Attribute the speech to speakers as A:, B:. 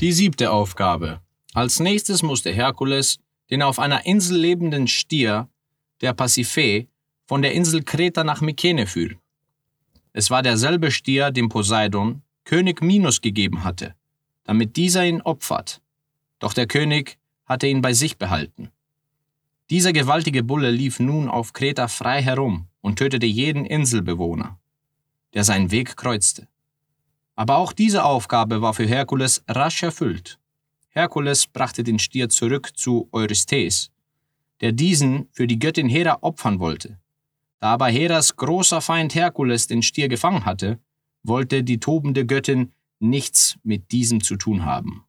A: Die siebte Aufgabe. Als nächstes musste Herkules den auf einer Insel lebenden Stier, der Pasiphae, von der Insel Kreta nach Mykene führen. Es war derselbe Stier, dem Poseidon König Minos gegeben hatte, damit dieser ihn opfert. Doch der König hatte ihn bei sich behalten. Dieser gewaltige Bulle lief nun auf Kreta frei herum und tötete jeden Inselbewohner, der seinen Weg kreuzte. Aber auch diese Aufgabe war für Herkules rasch erfüllt. Herkules brachte den Stier zurück zu Eurystheus, der diesen für die Göttin Hera opfern wollte. Da aber Heras großer Feind Herkules den Stier gefangen hatte, wollte die tobende Göttin nichts mit diesem zu tun haben.